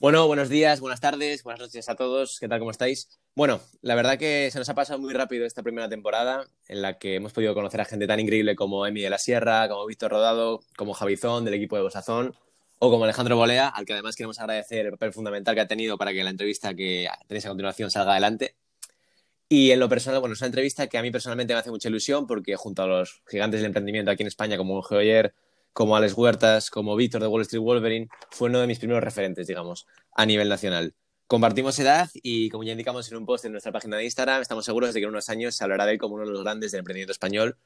Bueno, buenos días, buenas tardes, buenas noches a todos. ¿Qué tal? ¿Cómo estáis? Bueno, la verdad que se nos ha pasado muy rápido esta primera temporada en la que hemos podido conocer a gente tan increíble como Emi de la Sierra, como Víctor Rodado, como Javizón del equipo de Bosazón o como Alejandro Bolea, al que además queremos agradecer el papel fundamental que ha tenido para que la entrevista que tenéis a continuación salga adelante. Y en lo personal, bueno, es una entrevista que a mí personalmente me hace mucha ilusión porque junto a los gigantes del emprendimiento aquí en España como Geoyer, como Alex Huertas, como Víctor de Wall Street Wolverine, fue uno de mis primeros referentes, digamos, a nivel nacional. Compartimos edad y, como ya indicamos en un post en nuestra página de Instagram, estamos seguros de que en unos años se hablará de él como uno de los grandes del emprendimiento español,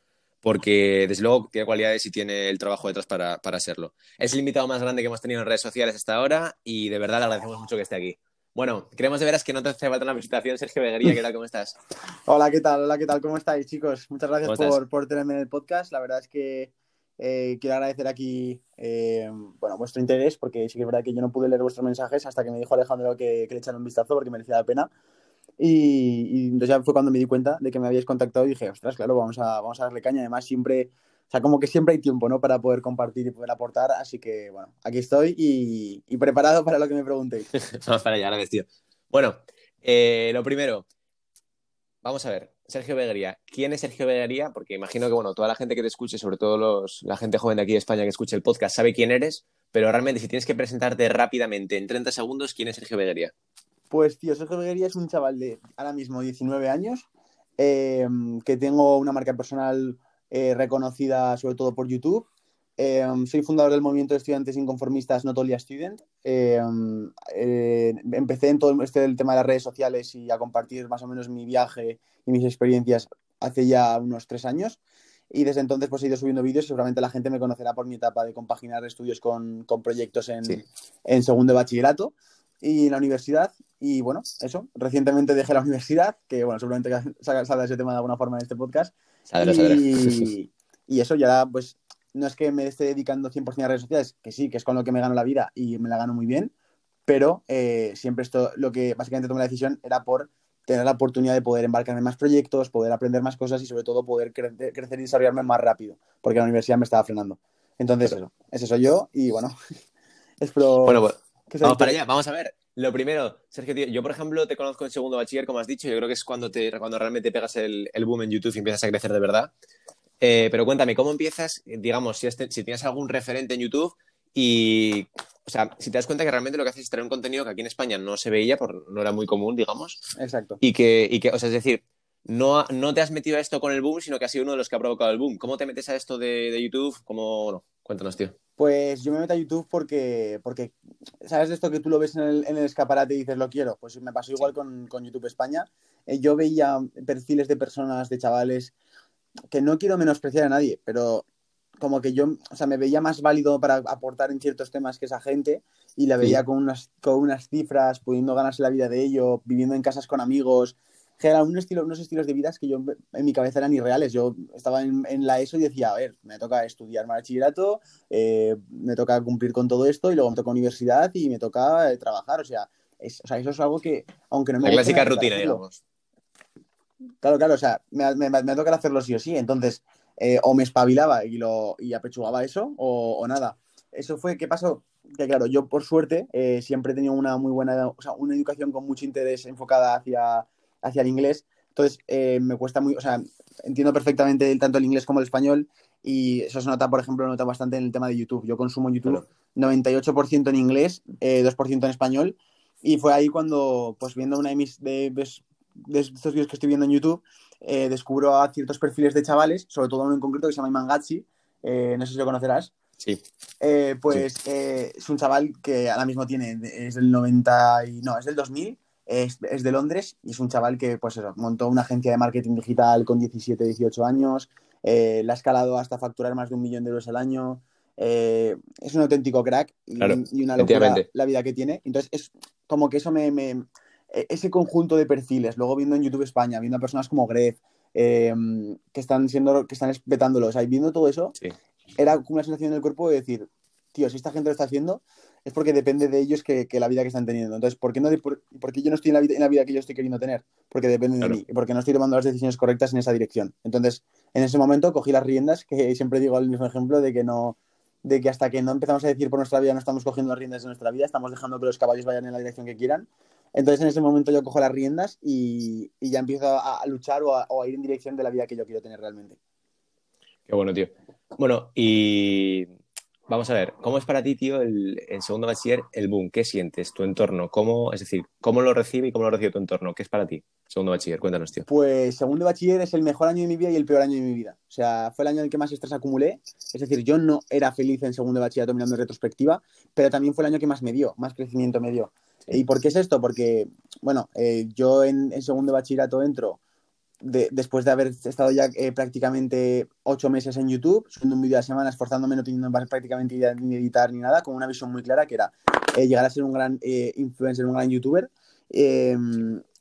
porque desde luego tiene cualidades y tiene el trabajo detrás para, para serlo. Es el invitado más grande que hemos tenido en redes sociales hasta ahora y de verdad le agradecemos mucho que esté aquí. Bueno, creemos de veras que no te hace falta una presentación, Sergio Beguería, ¿qué tal? ¿Cómo estás? Hola, ¿qué tal? Hola, ¿qué tal? ¿Cómo estáis, chicos? Muchas gracias por, por tenerme en el podcast. La verdad es que eh, quiero agradecer aquí eh, bueno, vuestro interés, porque sí que es verdad que yo no pude leer vuestros mensajes hasta que me dijo Alejandro que, que le echaron un vistazo porque merecía la pena. Y, entonces ya fue cuando me di cuenta de que me habíais contactado y dije, ostras, claro, vamos a, vamos a darle caña. Además, siempre, o sea, como que siempre hay tiempo, ¿no? Para poder compartir y poder aportar. Así que, bueno, aquí estoy y, preparado para lo que me preguntéis. vamos para allá. Bueno, eh, lo primero, vamos a ver, Sergio Beguería. ¿Quién es Sergio Beguería? Porque imagino que, bueno, toda la gente que te escuche, sobre todo los, la gente joven de aquí de España que escuche el podcast, sabe quién eres, pero realmente si tienes que presentarte rápidamente en 30 segundos, ¿quién es Sergio Beguería? Pues, tío, Sergio Beguería es un chaval de ahora mismo 19 años, eh, que tengo una marca personal eh, reconocida sobre todo por YouTube, Em, soy fundador del movimiento de estudiantes inconformistas Notolia Student. Em, eh, empecé en todo este el tema de las redes sociales y a compartir más o menos mi viaje y mis experiencias hace ya unos tres años. Y desde entonces pues he ido subiendo vídeos y seguramente la gente me conocerá por mi etapa de compaginar estudios con, con proyectos en, en, segundo de bachillerato y en la universidad. Y bueno, eso, recientemente dejé la universidad, que bueno, seguramente salga ese tema de alguna forma en este podcast. y, y, eso ya pues no es que me esté dedicando 100% a redes sociales, que sí, que es con lo que me gano la vida y me la gano muy bien, pero eh, siempre esto, lo que básicamente tomé la decisión era por tener la oportunidad de poder embarcarme en más proyectos, poder aprender más cosas y sobre todo poder crecer y desarrollarme más rápido, porque la universidad me estaba frenando. Entonces, eso, ese soy yo y bueno, espero... Bueno, pues, vamos para allá, vamos a ver. Lo primero, Sergio, tío, yo por ejemplo te conozco en segundo bachiller, como has dicho, yo creo que es cuando, te, cuando realmente pegas el, el boom en YouTube y empiezas a crecer de verdad. Eh, pero cuéntame, ¿cómo empiezas? Digamos, si, este, si tienes algún referente en YouTube y, o sea, si te das cuenta que realmente lo que haces es traer un contenido que aquí en España no se veía, por, no era muy común, digamos. Exacto. Y que, y que o sea, es decir, no, no te has metido a esto con el boom, sino que has sido uno de los que ha provocado el boom. ¿Cómo te metes a esto de, de YouTube? ¿Cómo, no? Cuéntanos, tío. Pues yo me meto a YouTube porque, porque ¿sabes esto que tú lo ves en el, en el escaparate y dices lo quiero? Pues me pasó igual con, con, YouTube España. Eh, yo veía perfiles de personas, de chavales que no quiero menospreciar a nadie, pero como que yo, o sea, me veía más válido para aportar en ciertos temas que esa gente y la veía con, unas, con unas cifras, pudiendo ganarse la vida de ello, viviendo en casas con amigos. Era un estilo, unos estilos de vida que yo en mi cabeza eran irreales. Yo estaba en, la ESO y decía, a ver, me toca estudiar bachillerato, eh, me toca cumplir con todo esto y luego me toca universidad y me toca eh, trabajar. O sea, o sea, eso es algo que, aunque no me... La clásica rutina, digamos. Claro, claro, o sea, me, me, me toca hacerlo sí o sí. Entonces, eh, o me espabilaba y, lo, y apechugaba eso, o, nada. Eso fue, ¿qué pasó? Que claro, yo por suerte eh, siempre he tenido una muy buena, o sea, una educación con mucho interés enfocada hacia, hacia el inglés. Entonces, eh, me cuesta muy, o sea, entiendo perfectamente tanto el inglés como el español y eso se nota, por ejemplo, nota bastante en el tema de YouTube. Yo consumo YouTube 98% en inglés, 2% en español y fue ahí cuando, pues viendo una de mis, de, de estos vídeos que estoy viendo en YouTube, eh, descubro a ciertos perfiles de chavales, sobre todo uno en concreto que se llama Imangatsi, eh, no sé si lo conocerás. Sí. Eh, pues es un chaval que ahora mismo tiene, es del 90 y, no, es del 2000, es, es, de Londres y es un chaval que, pues eso, montó una agencia de marketing digital con 17, 18 años, la ha escalado hasta facturar más de un millón de euros al año. es un auténtico crack y, una locura la vida que tiene. Entonces, es como que eso me, ese conjunto de perfiles, luego viendo en YouTube España, viendo a personas como Gref, em, que están siendo, que están espetándolo, o sea, viendo todo eso, era como una sensación en el cuerpo de decir, tío, si esta gente lo está haciendo, es porque depende de ellos que, la vida que están teniendo. Entonces, ¿por qué, no, por, yo no estoy en la, vida, en la vida que yo estoy queriendo tener? Porque depende de mí, porque no estoy tomando las decisiones correctas en esa dirección. Entonces, en ese momento cogí las riendas, que siempre digo el mismo ejemplo de que no, de que hasta que no empezamos a decir por nuestra vida no estamos cogiendo las riendas de nuestra vida, estamos dejando que los caballos vayan en la dirección que quieran. Entonces en ese momento yo cojo las riendas y, y ya empiezo a, a luchar o a, o a ir en dirección de la vida que yo quiero tener realmente. Qué bueno, tío. Bueno, y vamos a ver, ¿cómo es para ti, tío, el, segundo bachiller el boom? ¿Qué sientes? ¿Tu entorno? ¿Cómo, es decir, cómo lo recibe y cómo lo recibe tu entorno? ¿Qué es para ti, segundo bachiller? Cuéntanos, tío. Pues segundo bachiller es el mejor año de mi vida y el peor año de mi vida. O sea, fue el año en el que más estrés acumulé. Es decir, yo no era feliz en segundo bachillerato mirando en retrospectiva, pero también fue el año que más me dio, más crecimiento me dio. ¿Y por qué es esto? Porque, bueno, eh, yo en, en segundo de bachillerato entro de, después de haber estado ya eh, prácticamente ocho meses en YouTube, subiendo un vídeo a la semana, esforzándome, no teniendo prácticamente idea ni editar ni nada, con una visión muy clara que era eh, llegar a ser un gran eh, influencer, un gran youtuber. Eh,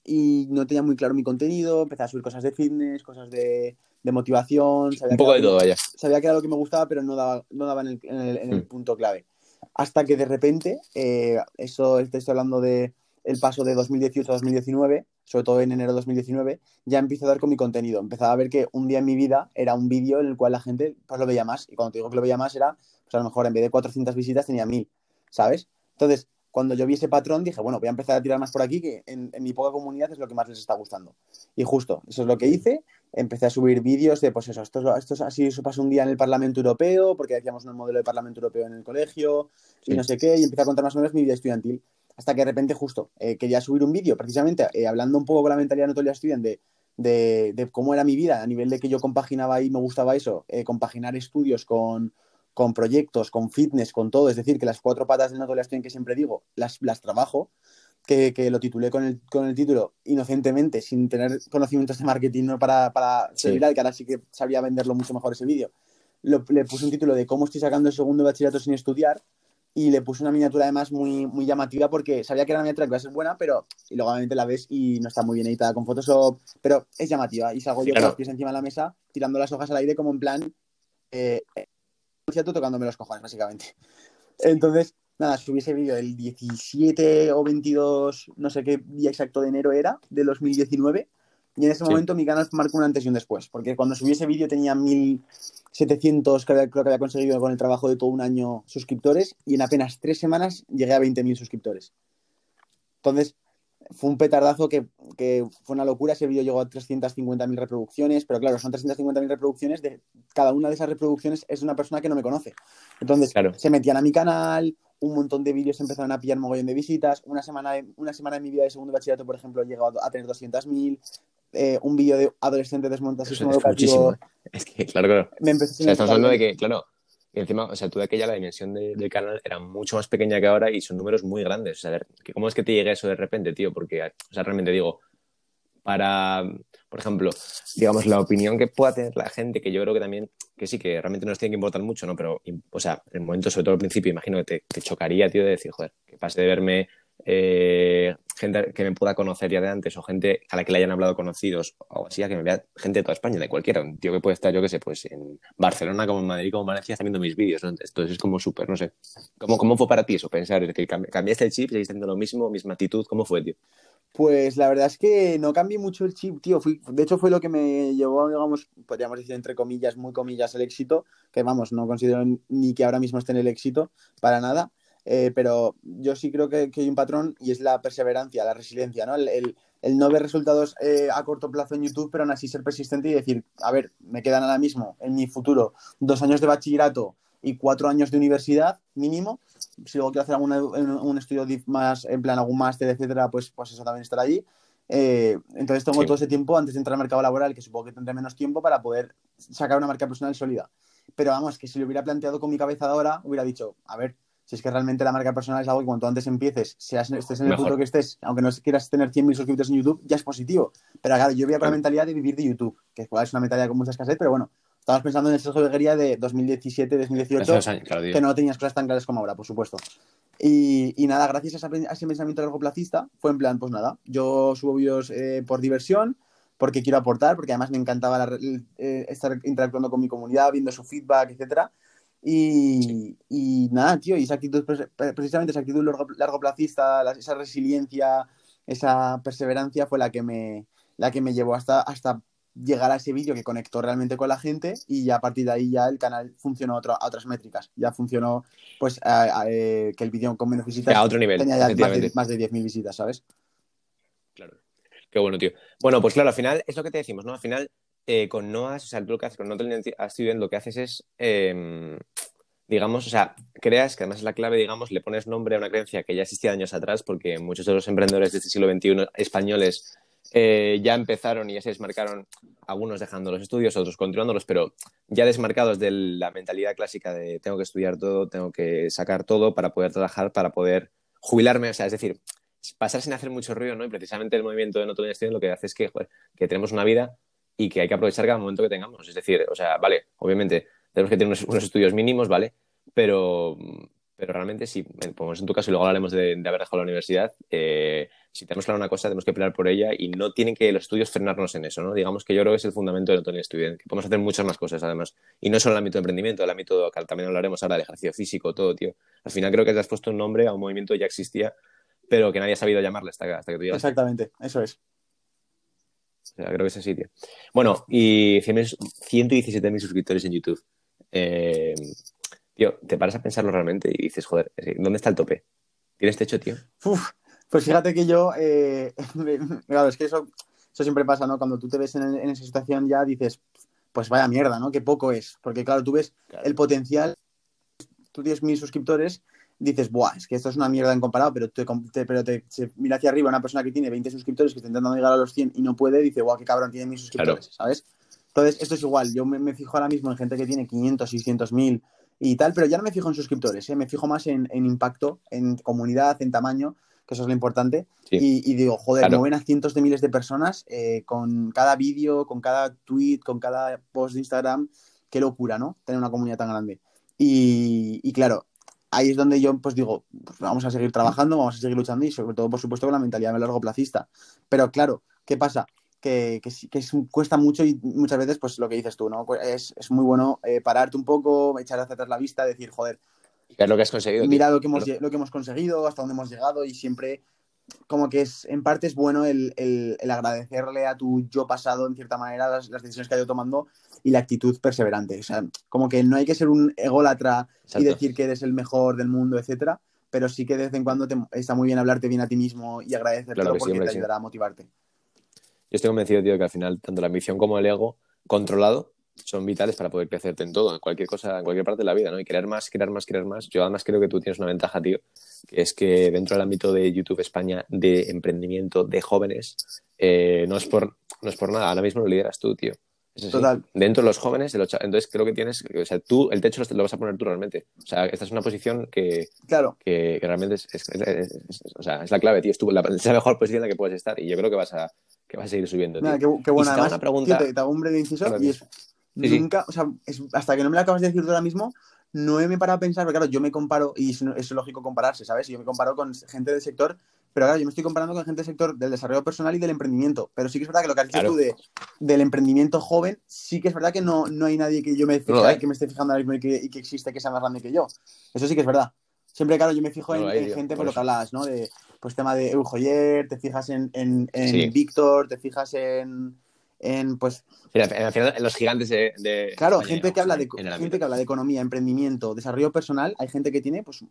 y no tenía muy claro mi contenido, empecé a subir cosas de fitness, cosas de, de motivación. Un poco de todo, vaya. Sabía que era lo que me gustaba, pero no daba, no daba en, el, en, el, en el Mm. punto clave. Hasta que de repente, eh, eso estoy hablando de el paso de 2018 a 2019, sobre todo en enero de 2019, ya empiezo a dar con mi contenido. Empezaba a ver que un día en mi vida era un vídeo en el cual la gente pues lo veía más. Y cuando te digo que lo veía más era, pues a lo mejor en vez de 400 visitas tenía 1000, ¿sabes? Entonces, cuando yo vi ese patrón, dije, bueno, voy a empezar a tirar más por aquí, que en, en mi poca comunidad es lo que más les está gustando. Y justo, eso es lo que hice. Empecé a subir vídeos de, pues eso, esto, es- esto es así, eso pasó un día en el Parlamento Europeo, porque hacíamos un modelo de Parlamento Europeo en el colegio, y no sé qué, y empecé a contar más o menos mi vida estudiantil. Hasta que de repente, justo, eh, quería subir un vídeo, precisamente eh, hablando un poco con la mentalidad de Notolia Student de, de, de cómo era mi vida, a nivel de que yo compaginaba y me gustaba eso, eh, compaginar estudios con, con proyectos, con fitness, con todo. Es decir, que las cuatro patas del Notolia Student que siempre digo, las, las trabajo, que, que lo titulé con el, con el título inocentemente, sin tener conocimientos de marketing ¿no? para, para Sí. ser viral, que ahora sí que sabría venderlo mucho mejor ese vídeo. Lo- le puse un título de cómo estoy sacando el segundo bachillerato sin estudiar y le puse una miniatura además muy, muy llamativa porque sabía que era una miniatura que iba a ser buena, pero y luego obviamente la ves y no está muy bien editada con Photoshop, pero es llamativa y salgo yo claro. con los pies encima de la mesa tirando las hojas al aire como en plan eh, concierto tocándome los cojones básicamente. Entonces, nada, subí ese vídeo el 17 o 22, no sé qué día exacto de enero era, de 2019. Y en ese Sí. momento mi canal marcó un antes y un después, porque cuando subí ese vídeo tenía 1700, que había- creo que había conseguido con el trabajo de todo un año suscriptores, y en apenas tres semanas llegué a 20.000 suscriptores. Entonces, fue un petardazo que, que fue una locura. Ese vídeo llegó a 350.000 reproducciones, pero claro, son 350.000 reproducciones. De, cada una de esas reproducciones es una persona que no me conoce. Entonces, Claro. se metían a mi canal, un montón de vídeos empezaron a pillar mogollón de visitas. Una semana, de- una semana de mi vida de segundo de bachillerato, por ejemplo, he llegado a tener 200.000. Eh, un vídeo de adolescente desmonta sistema es educativo. muchísimo. Es que, claro, claro. Me O sea, estamos hablando de que, claro, y encima, o sea, tú de aquella la dimensión de- del canal era mucho más pequeña que ahora y son números muy grandes. O sea, ¿cómo es que te llegue eso de repente, tío? Porque, o sea, realmente digo, para, por ejemplo, digamos, la opinión que pueda tener la gente, que yo creo que también, que sí, que realmente nos tiene que importar mucho, ¿no? Pero, o sea, en el momento, sobre todo al principio, imagino que te, te chocaría, tío, de decir, joder, que pase de verme eh, gente que me pueda conocer ya de antes o gente a la que le hayan hablado conocidos o así, a que me vea gente de toda España, de cualquiera, un tío que puede estar, yo qué sé, pues en Barcelona, como en Madrid, como en Valencia, está viendo mis vídeos, ¿no? Entonces es como súper, no sé. ¿Cómo, ¿Cómo fue para ti eso, pensar? Es decir, cambi- ¿cambiaste el chip, seguiste haciendo lo mismo, misma actitud? ¿Cómo fue, tío? Pues la verdad es que no cambié mucho el chip, tío. Fui, de hecho, fue lo que me llevó, digamos, podríamos decir entre comillas, muy comillas, el éxito. Que vamos, no considero ni que ahora mismo esté en el éxito para nada. Eh, pero yo sí creo que, que hay un patrón y es la perseverancia, la resiliencia, ¿no? El, el- el no ver resultados eh, a corto plazo en YouTube, pero aún así ser persistente y decir, a ver, me quedan ahora mismo en mi futuro dos años de bachillerato y cuatro años de universidad mínimo. Si luego quiero hacer alguna, un, estudio más, en plan algún máster, etcétera, pues, pues eso también estará allí. Eh, entonces tengo Sí. todo ese tiempo antes de entrar al mercado laboral, que supongo que tendré menos tiempo para poder sacar una marca personal sólida. Pero vamos, que si lo hubiera planteado con mi cabeza de ahora, hubiera dicho, a ver, si es que realmente la marca personal es algo que cuanto antes empieces, seas, estés en el Mejor. punto que estés, aunque no quieras tener 100.000 suscriptores en YouTube, ya es positivo. Pero claro, yo voy con la mentalidad de vivir de YouTube, que es una mentalidad con mucha escasez, pero bueno, estamos pensando en el Sergio Beguería de 2017, 2018, Hace dos años, claro, que no tenías cosas tan claras como ahora, por supuesto. Y, y nada, gracias a ese, a ese pensamiento largo placista, fue en plan, pues nada, yo subo vídeos eh, por diversión, porque quiero aportar, porque además me encantaba la- eh, estar interactuando con mi comunidad, viendo su feedback, etcétera. Y, y nada, tío, y esa actitud, pre- pre- precisamente esa actitud largo, largo placista, la- esa resiliencia, esa perseverancia fue la que me, la que me llevó hasta, hasta llegar a ese vídeo que conectó realmente con la gente y ya a partir de ahí ya el canal funcionó a, a otras métricas. Ya funcionó, pues, eh, que el vídeo con menos visitas a otro nivel, tenía ya más de, más de 10.000 visitas, ¿sabes? Claro. Qué bueno, tío. Bueno, pues claro, al final es lo que te decimos, ¿no? Al final, eh, con Noas, o sea, lo que haces con No Student, lo que haces es, eh, digamos, o sea, creas, que además es la clave, digamos, le pones nombre a una creencia que ya existía años atrás, porque muchos de los emprendedores de este siglo XXI españoles eh, ya empezaron y ya se desmarcaron, algunos dejando los estudios, otros continuándolos, pero ya desmarcados de la mentalidad clásica de tengo que estudiar todo, tengo que sacar todo para poder trabajar, para poder jubilarme, o sea, es decir, pasar sin hacer mucho ruido, ¿no? Y precisamente el movimiento de No Todo lo que hace es que, que tenemos una vida y que hay que aprovechar cada momento que tengamos. Es decir, o sea, vale, obviamente tenemos que tener unos, estudios mínimos, ¿vale? Pero, pero realmente si, pues en tu caso, y luego hablaremos de, haber dejado la universidad, eh, si tenemos claro una cosa, tenemos que pelear por ella y no tienen que los estudios frenarnos en eso, ¿no? Digamos que yo creo que es el fundamento de No Todo Estudiante, que podemos hacer muchas más cosas, además. Y no solo el ámbito de emprendimiento, el ámbito, que también hablaremos ahora, del ejercicio físico, todo, tío. Al final creo que te has puesto un nombre a un movimiento que ya existía pero que nadie ha sabido llamarle hasta, que tú llegas. Exactamente, eso es. O sea, creo que es así, tío. Bueno, y 117.000 suscriptores en YouTube. Eh, tío, te paras a pensarlo realmente y dices, joder, ¿dónde está el tope? ¿Tienes techo, tío? pues fíjate que yo, eh, claro, es que eso, eso siempre pasa, ¿no? Cuando tú te ves en, esa situación ya dices, pues vaya mierda, ¿no? Qué poco es. Porque claro, tú ves el potencial, tú tienes mil suscriptores dices, Buah, es que esto es una mierda en comparado, pero te, pero te mira hacia arriba una persona que tiene 20 suscriptores que está intentando llegar a los 100 y no puede, dice, Buah, qué cabrón, tiene mil suscriptores, ¿sabes? Entonces, esto es igual, yo me, fijo ahora mismo en gente que tiene 500, 600 mil y tal, pero ya no me fijo en suscriptores, ¿eh? me fijo más en, impacto, en comunidad, en tamaño, que eso es lo importante. Y, digo, joder, claro. mueven a cientos de miles de personas eh, con cada vídeo, con cada tweet, con cada post de Instagram. Qué locura, ¿no? Tener una comunidad tan grande. Y, y claro, ahí es donde yo pues digo, pues vamos a seguir trabajando, vamos a seguir luchando y sobre todo, por supuesto, con la mentalidad de largo placista. Pero claro, ¿qué pasa? Que, que, que cuesta mucho y muchas veces, pues lo que dices tú, ¿no? Pues es, es muy bueno eh, pararte un poco, echar hacia atrás la vista, decir, joder. ¿Qué es lo que has conseguido? Mira lo que, hemos, lo que hemos conseguido, hasta dónde hemos llegado y siempre como que es, en parte es bueno el, el, agradecerle a tu yo pasado, en cierta manera, las, las, decisiones que ha ido tomando y la actitud perseverante. O sea, como que no hay que ser un ególatra y decir que eres el mejor del mundo, etcétera, pero sí que de vez en cuando te, está muy bien hablarte bien a ti mismo y agradecerte porque te ayudará a motivarte. Yo estoy convencido, tío, que al final tanto la ambición como el ego controlado son vitales para poder crecerte en todo, en cualquier cosa, en cualquier parte de la vida, ¿no? Y querer más, querer más, querer más. Yo además creo que tú tienes una ventaja, tío, que es que dentro del ámbito de YouTube España de emprendimiento de jóvenes, eh, no, es por, no es por nada, ahora mismo lo lideras tú, tío. Total. Dentro de los jóvenes, entonces creo que tienes, o sea, tú, el techo lo vas a poner tú realmente. O sea, esta es una posición que, claro. que, realmente es, o sea, es la clave, tío. Es, la, es, la, mejor posición en la que puedes estar y yo creo que vas a, que vas a seguir subiendo. Tío. qué, buena. Además, pregunta... te, hago un breve inciso y es, nunca, o sea, hasta que no me lo acabas de decir tú ahora mismo, no me he parado a pensar, porque claro, yo me comparo, y es, lógico compararse, ¿sabes? Yo me comparo con gente del sector, pero claro, yo me estoy comparando con gente del sector del desarrollo personal y del emprendimiento. Pero sí que es verdad que lo que has dicho tú de, del emprendimiento joven, sí que es verdad que no, no hay nadie que yo me, que me esté fijando ahora mismo y que, y que, existe que sea más grande que yo. Eso sí que es verdad. Siempre, claro, yo me fijo en, gente, por lo que hablas, ¿no? De, pues tema de Eujoyer, te fijas en, en, en Víctor, te fijas en en pues al final, los gigantes de, claro gente que habla de gente que habla de economía emprendimiento desarrollo personal hay gente que tiene pues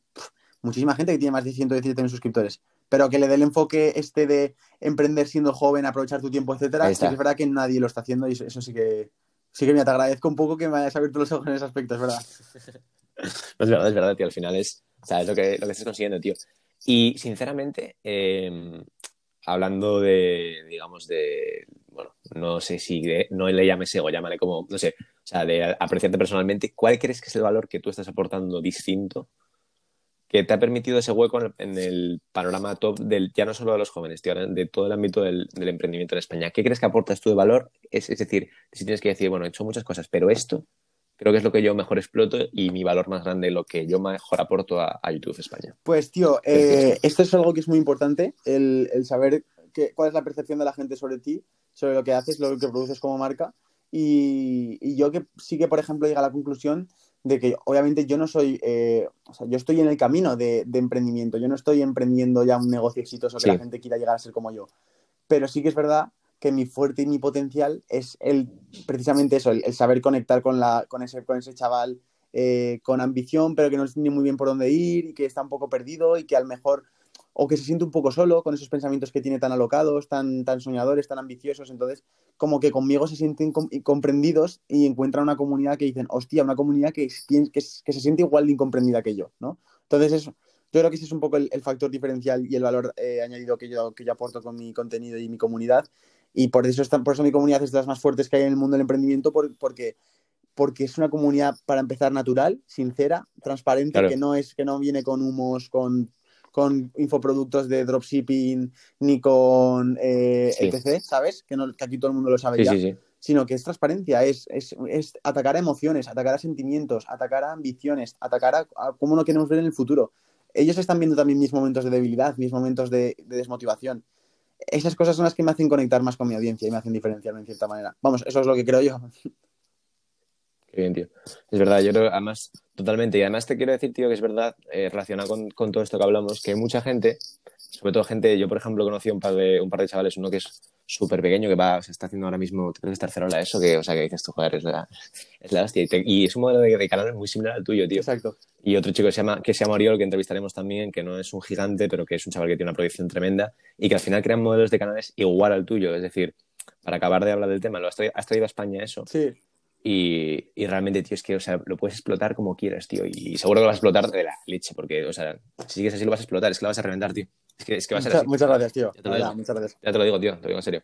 muchísima gente que tiene más de 117 suscriptores. Pero que le dé el enfoque este de emprender siendo joven aprovechar tu tiempo etcétera es verdad que nadie lo está haciendo y eso, sí que sí que me te agradezco un poco que me hayas abierto los ojos en ese aspecto es verdad. Es verdad es verdad tío al final es o sea, es lo que lo que estás consiguiendo tío. Y sinceramente eh, hablando de digamos de bueno, no sé si no le llames ego, llámale como, no sé, o sea, de apreciarte personalmente, ¿cuál crees que es el valor que tú estás aportando distinto que te ha permitido ese hueco en el, panorama top del, ya no solo de los jóvenes, tío, de todo el ámbito del, emprendimiento en España? ¿Qué crees que aportas tú de valor? Es, decir, si tienes que decir, bueno, he hecho muchas cosas, pero esto creo que es lo que yo mejor exploto y mi valor más grande, lo que yo mejor aporto a, YouTube España. Pues, tío, eh, esto es algo que es muy importante, el, el saber cuál es la percepción de la gente sobre ti, sobre lo que haces, lo que produces como marca. Y, yo que sí que, por ejemplo, llega a la conclusión de que obviamente yo no soy, eh, o sea, yo estoy en el camino de, emprendimiento, yo no estoy emprendiendo ya un negocio exitoso que la gente quiera llegar a ser como yo. Pero sí que es verdad que mi fuerte y mi potencial es el, precisamente eso, el, saber conectar con, la, con, ese, con ese chaval eh, con ambición, pero que no tiene muy bien por dónde ir y que está un poco perdido y que a lo mejor, o que se siente un poco solo con esos pensamientos que tiene tan alocados, tan, tan soñadores, tan ambiciosos. Entonces, como que conmigo se sienten comprendidos y encuentran una comunidad que dicen, hostia, una comunidad que, que, que se siente igual de incomprendida que yo, ¿no? Entonces, eso yo creo que ese es un poco el, factor diferencial y el valor eh, añadido que yo, que yo aporto con mi contenido y mi comunidad. Y por eso, por eso mi comunidad es de las más fuertes que hay en el mundo del emprendimiento, porque, porque es una comunidad, para empezar, natural, sincera, transparente, que, no es, que no viene con humos, con, con infoproductos de dropshipping, ni con eh, etc., ¿sabes? Que, no, que aquí todo el mundo lo sabe ya. Sino que es transparencia, es, es, es, atacar a emociones, atacar a sentimientos, atacar a ambiciones, atacar a, a cómo no queremos ver en el futuro ellos están viendo también mis momentos de debilidad, mis momentos de, desmotivación. Esas cosas son las que me hacen conectar más con mi audiencia y me hacen diferenciarme en cierta manera. Vamos, eso es lo que creo yo. Bien, tío. Es verdad, yo creo, además, totalmente. Y además te quiero decir, tío, que es verdad, eh, relacionado con, con, todo esto que hablamos, que mucha gente, sobre todo gente, yo por ejemplo conocí un par de, un par de chavales, uno que es súper pequeño que va, se está haciendo ahora mismo, creo que es tercera ola eso, que, o sea, que dices tú, joder, es la, es la hostia. Y, es un modelo de, canal muy similar al tuyo, tío. Exacto. Y otro chico que se llama, que se llama Oriol, que entrevistaremos también, que no es un gigante, pero que es un chaval que tiene una proyección tremenda y que al final crean modelos de canales igual al tuyo. Es decir, para acabar de hablar del tema, ¿lo has traído, has traído a España eso? Sí. Y, y, realmente, tío, es que, o sea, lo puedes explotar como quieras, tío. Y seguro que lo vas a explotar de la leche, porque, o sea, si sigues así lo vas a explotar, es que lo vas a reventar, tío. Es que, es que va a ser así. Muchas gracias, tío. Ya te, lo digo. muchas gracias. ya te lo digo, tío, te lo digo en serio.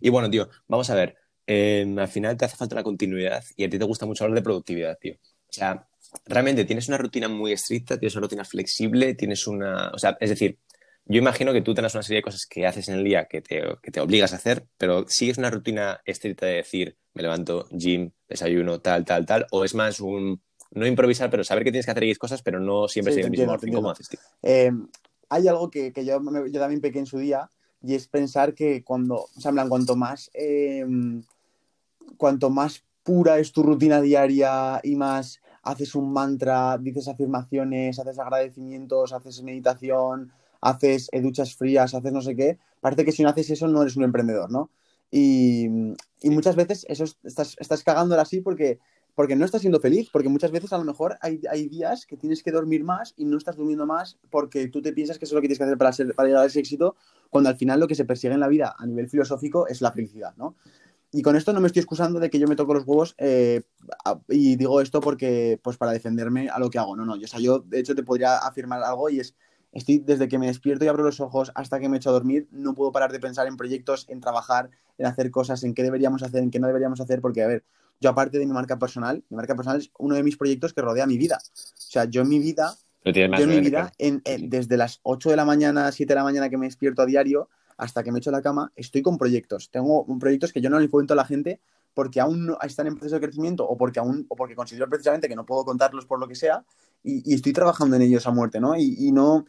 Y bueno, tío, vamos a ver. Em, al final te hace falta la continuidad y a ti te gusta mucho hablar de productividad, tío. O sea, realmente tienes una rutina muy estricta, tienes una rutina flexible, tienes una. O sea, es decir, yo imagino que tú tienes una serie de cosas que haces en el día que te, que te obligas a hacer, pero ¿sigues una rutina estricta de decir, me levanto, gym, desayuno, tal, tal, tal? ¿O es más un. No improvisar, pero saber que tienes que hacer X cosas, pero no siempre seguir el mismo orden? ¿Cómo haces, tío? Eh, hay algo que, que yo, yo también pequé en su día, y es pensar que cuando, o sea, cuanto más, em, cuanto más pura es tu rutina diaria y más haces un mantra, dices afirmaciones, haces agradecimientos, haces meditación, haces eh, duchas frías, haces no sé qué, parece que si no haces eso no eres un emprendedor, ¿no? Y, y muchas veces eso estás, estás cagándola así porque porque no estás siendo feliz, porque muchas veces a lo mejor hay, hay, días que tienes que dormir más y no estás durmiendo más porque tú te piensas que eso es lo que tienes que hacer para, ser, para llegar a ese éxito, cuando al final lo que se persigue en la vida a nivel filosófico es la felicidad, ¿no? Y con esto no me estoy excusando de que yo me toco los huevos eh, y digo esto porque, pues para defenderme a lo que hago. No, no, yo, o sea, yo de hecho te podría afirmar algo y es, estoy desde que me despierto y abro los ojos hasta que me echo a dormir, no puedo parar de pensar en proyectos, en trabajar, en hacer cosas, en qué deberíamos hacer, en qué no deberíamos hacer, porque, a ver, yo aparte de mi marca personal, mi marca personal es uno de mis proyectos que rodea mi vida. O sea, yo en mi vida, yo en mi vida, desde las 8 de la mañana, 7 de la mañana que me despierto a diario, hasta que me echo la cama, estoy con proyectos. Tengo proyectos que yo no les cuento a la gente porque aún no están en proceso de crecimiento o porque aún o porque considero precisamente que no puedo contarlos por lo que sea y, estoy trabajando en ellos a muerte, ¿no? Y, no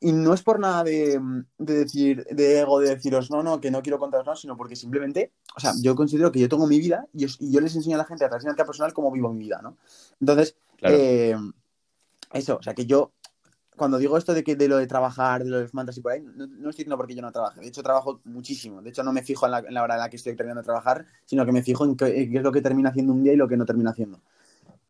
y no es por nada de, decir de ego de deciros no no que no quiero contaros nada sino porque simplemente o sea yo considero que yo tengo mi vida y, yo les enseño a la gente a través de mi personal cómo vivo mi vida, ¿no? Entonces eh, eso, o sea que yo cuando digo esto de que de lo de trabajar, de los mantras y por ahí, no, estoy diciendo porque yo no trabaje. De hecho, trabajo muchísimo. De hecho, no me fijo en la, hora en la que estoy terminando de trabajar, sino que me fijo en qué, es lo que termina haciendo un día y lo que no termina haciendo.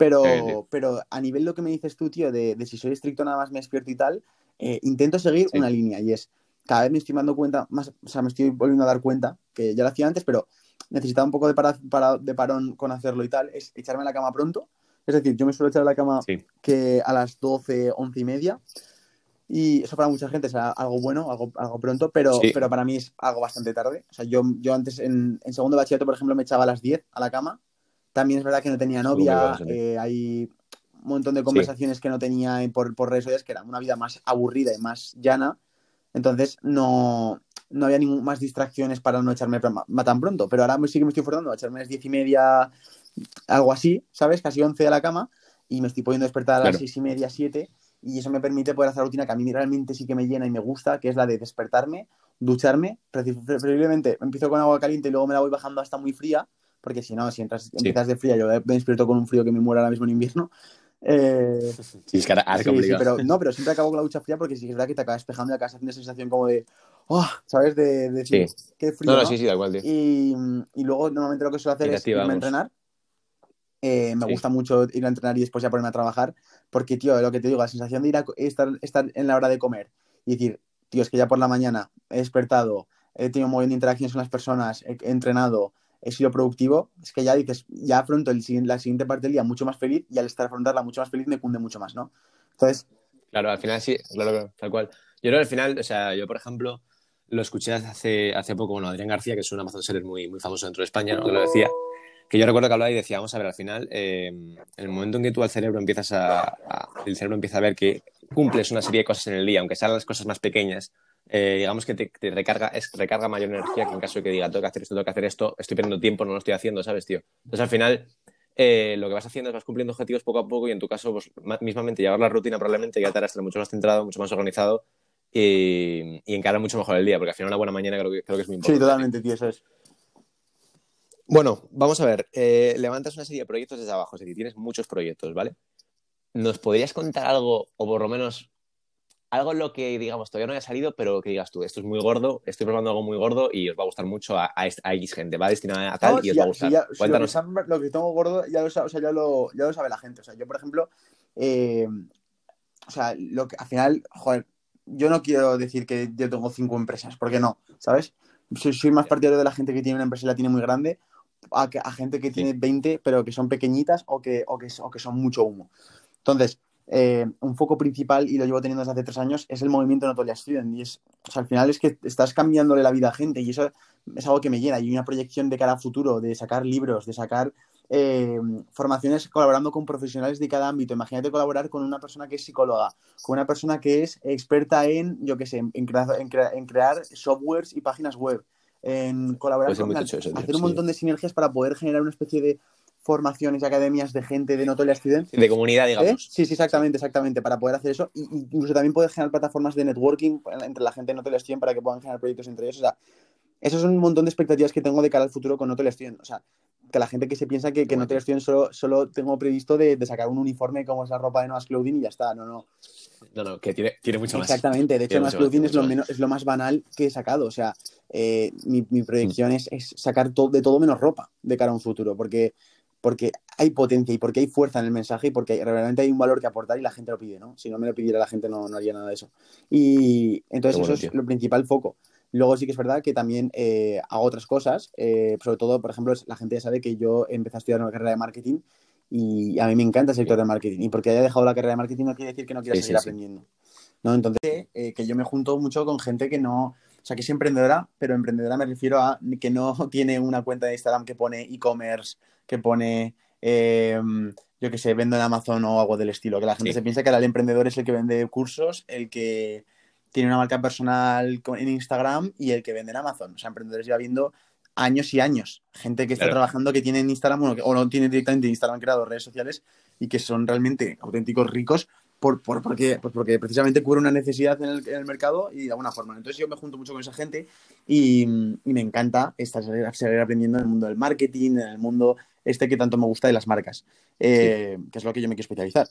Pero, pero a nivel lo que me dices tú, tío, de, si soy estricto nada más me despierto y tal, eh, intento seguir una línea y es, cada vez me estoy dando cuenta, más, o sea, me estoy volviendo a dar cuenta, que ya lo hacía antes, pero necesitaba un poco de, para, de parón con hacerlo y tal, es echarme a la cama pronto es decir, yo me suelo echar a la cama que a las 12, 11 y media. Y eso para mucha gente es algo bueno, algo, algo pronto, pero, pero para mí es algo bastante tarde. O sea, yo, yo antes en, en segundo bachillerato, por ejemplo, me echaba a las 10 a la cama. También es verdad que no tenía novia, eh, hay un montón de conversaciones que no tenía por, por redes sociales, que era una vida más aburrida y más llana. Entonces no, no había ningún, más distracciones para no echarme tan pronto. Pero ahora sí que me estoy forzando a echarme a las 10 y media, algo así, ¿sabes? Casi 11 a la cama y me estoy pudiendo despertar a las seis y media, 7 y eso me permite poder hacer rutina que a mí realmente sí que me llena y me gusta, que es la de despertarme, ducharme, preferiblemente empiezo con agua caliente y luego me la voy bajando hasta muy fría, porque si no, si entras, empiezas de fría, yo me despierto con un frío que me muero ahora mismo en invierno. Eh, sí, es que ahora, sí, pero no, pero siempre acabo con la ducha fría porque sí que es verdad que te acabas despejando y acabas haciendo sensación como de oh, ¿sabes? De, de decir, Sí. qué frío. No, no, ¿no? sí, sí, da igual, tío. Y, y luego normalmente lo que suelo hacer Y es irme a entrenar. Eh, me Sí. gusta mucho ir a entrenar y después ya ponerme a trabajar, porque, tío, lo que te digo, la sensación de ir a estar, estar en la hora de comer y decir, tío, es que ya por la mañana he despertado, he tenido un montón de interacciones con las personas, he entrenado, he sido productivo, es que ya dices, ya afronto el, la siguiente parte del día mucho más feliz y al estar afrontarla mucho más feliz me cunde mucho más, ¿no? Entonces, Claro, al final sí, claro, tal cual. Yo creo que al final, o sea, yo por ejemplo, lo escuché hace, hace poco, bueno, Adrián García, que es un Amazon Seller muy, muy famoso dentro de España, ¿no? que lo decía, que yo recuerdo que hablaba y decía, vamos a ver, al final, eh, en el momento en que tú al cerebro empiezas a, a- el cerebro empieza a ver que cumples una serie de cosas en el día, aunque sean las cosas más pequeñas, eh, digamos que te, te recarga, es, recarga mayor energía que en caso de que diga, tengo que hacer esto, tengo que hacer esto, estoy perdiendo tiempo, no lo estoy haciendo, ¿sabes, tío? Entonces al final eh, lo que vas haciendo es vas cumpliendo objetivos poco a poco y en tu caso, pues, ma- mismamente llevar la rutina probablemente ya te hará estar mucho más centrado, mucho más organizado y, y encarar mucho mejor el día, porque al final una buena mañana creo que, creo que es muy sí, importante. totalmente, tío, eso es. Bueno, vamos a ver, eh, levantas una serie de proyectos desde abajo, es decir, tienes muchos proyectos, ¿vale? ¿Nos podrías contar algo, o por lo menos algo en lo que, digamos, todavía no haya salido, pero que digas tú, esto es muy gordo, estoy probando algo muy gordo y os va a gustar mucho a, a, a X gente, va destinada a tal No, y os ya- va a si gustar. ya- si lo, que Cuéntanos. lo que tengo gordo ya lo, sa- o sea, ya lo, ya lo sabe la gente. O sea, yo, por ejemplo, eh, o sea, lo que al final, joder, yo no quiero decir que yo tengo cinco empresas, porque no, ¿sabes? Soy, soy más partidario de la gente que tiene una empresa y la tiene muy grande a, que- a gente que tiene 20, pero que son pequeñitas o que, o que, o que son mucho humo. Entonces, eh, un foco principal, y lo llevo teniendo desde hace tres años, es el movimiento Notolia Student. Y es, o sea, al final es que estás cambiándole la vida a gente y eso es algo que me llena. Y una proyección de cara a futuro, de sacar libros, de sacar eh, formaciones colaborando con profesionales de cada ámbito. Imagínate colaborar con una persona que es psicóloga, con una persona que es experta en, yo qué sé, en, crea- en crea- en crear softwares y páginas web, en colaborar Puede ser con eso, tío, hacer un sí. montón de sinergias para poder generar una especie de formaciones y academias de gente de Notolia Student De comunidad, ¿Eh? digamos. Sí, sí, exactamente, exactamente, para poder hacer eso. Y incluso también poder generar plataformas de networking entre la gente de Notolia Student para que puedan generar proyectos entre ellos. O sea, esos son un montón de expectativas que tengo de cara al futuro con Notolia Student. O sea, que la gente que se piensa que, que Bueno, Notolia Student solo, solo tengo previsto de, de sacar un uniforme como es la ropa de Noah's Clothing y ya está. No, no. No, no, que tiene, tiene mucho más. Exactamente. De hecho, más, Clothing es lo, menos, es lo más banal que he sacado. O sea, eh, mi, mi Mm. proyección es, es sacar to- de todo menos ropa de cara a un futuro. Porque porque hay potencia y porque hay fuerza en el mensaje y porque realmente hay un valor que aportar y la gente lo pide, ¿no? Si no me lo pidiera la gente no, no haría nada de eso. Y entonces bueno, eso es lo principal foco. Luego sí que es verdad que también eh, hago otras cosas, eh, sobre todo, por ejemplo, la gente ya sabe que yo empecé a estudiar una carrera de marketing y a mí me encanta el sector del marketing y porque haya dejado la carrera de marketing no quiere decir que no quiera Sí, seguir sí. aprendiendo. ¿no? Entonces, eh, que yo me junto mucho con gente que no, o sea, que es emprendedora, pero emprendedora me refiero a que no tiene una cuenta de Instagram que pone e-commerce, que pone, eh, yo qué sé, vendo en Amazon o algo del estilo. Que la gente Sí. se piensa que el emprendedor es el que vende cursos, el que tiene una marca personal en Instagram y el que vende en Amazon. O sea, emprendedores lleva viendo años y años. Gente que está Claro. trabajando que tiene en Instagram que- o no tiene directamente Instagram creado redes sociales y que son realmente auténticos ricos por, por- porque, pues porque precisamente cubre una necesidad en el, en el mercado y de alguna forma. Entonces yo me junto mucho con esa gente y, y me encanta estar, seguir aprendiendo en el mundo del marketing, en el mundo este que tanto me gusta de las marcas, eh, que es lo que yo me quiero especializar.